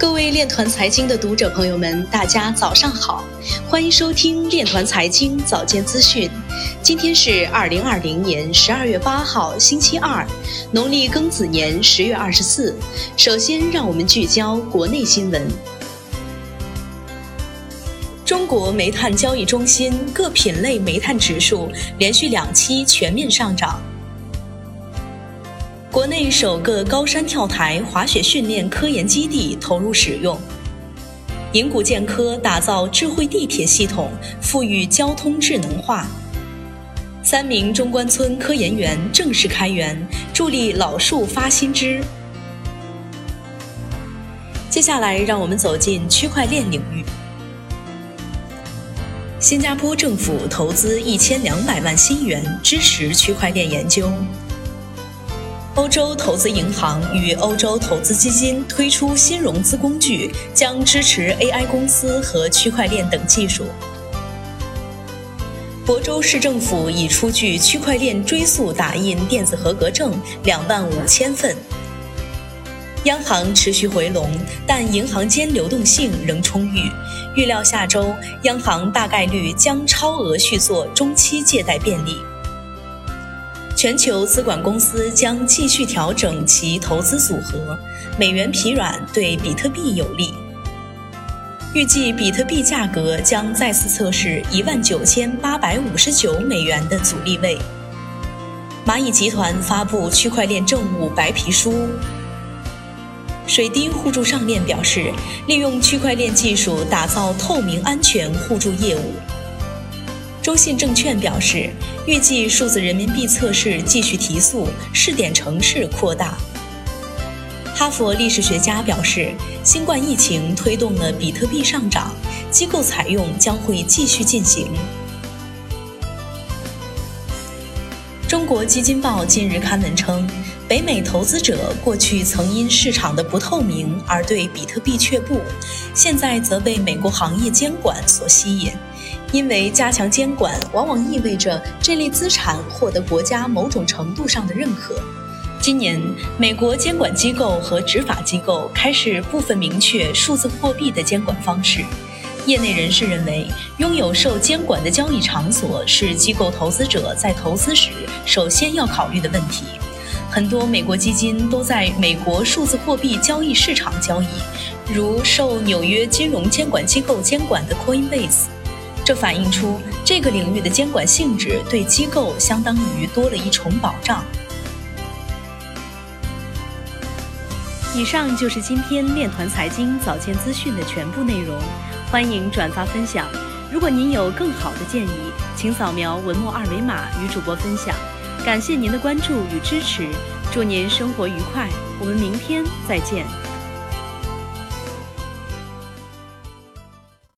各位链团财经的读者朋友们，大家早上好，欢迎收听链团财经早间资讯。今天是二零二零年十二月八号，星期二，农历庚子年十月二十四。首先，让我们聚焦国内新闻。中国煤炭交易中心各品类煤炭指数连续两期全面上涨。国内首个高山跳台滑雪训练科研基地投入使用。银谷健科打造智慧地铁系统，赋予交通智能化。三名中关村科研园正式开园，助力老树发新枝。接下来，让我们走进区块链领域。新加坡政府投资一千两百万新元支持区块链研究。欧洲投资银行与欧洲投资基金推出新融资工具，将支持 AI 公司和区块链等技术。亳州市政府已出具区块链追溯打印电子合格证两万五千份。央行持续回笼，但银行间流动性仍充裕，预料下周央行大概率将超额续作中期借贷便利。全球资管公司将继续调整其投资组合，美元疲软对比特币有利。预计比特币价格将再次测试一万九千八百五十九美元的阻力位。蚂蚁集团发布区块链政务白皮书。水滴互助上链表示，利用区块链技术打造透明安全互助业务。中信证券表示，预计数字人民币测试继续提速，试点城市扩大。哈佛历史学家表示，新冠疫情推动了比特币上涨，机构采用将会继续进行。中国基金报近日刊文称，北美投资者过去曾因市场的不透明而对比特币却步，现在则被美国行业监管所吸引。因为加强监管，往往意味着这类资产获得国家某种程度上的认可。今年，美国监管机构和执法机构开始部分明确数字货币的监管方式。业内人士认为，拥有受监管的交易场所是机构投资者在投资时首先要考虑的问题。很多美国基金都在美国数字货币交易市场交易，如受纽约金融监管机构监管的 Coinbase。这反映出这个领域的监管性质对机构相当于多了一重保障。以上就是今天链团财经早间资讯的全部内容，欢迎转发分享。如果您有更好的建议，请扫描文末二维码与主播分享。感谢您的关注与支持，祝您生活愉快，我们明天再见。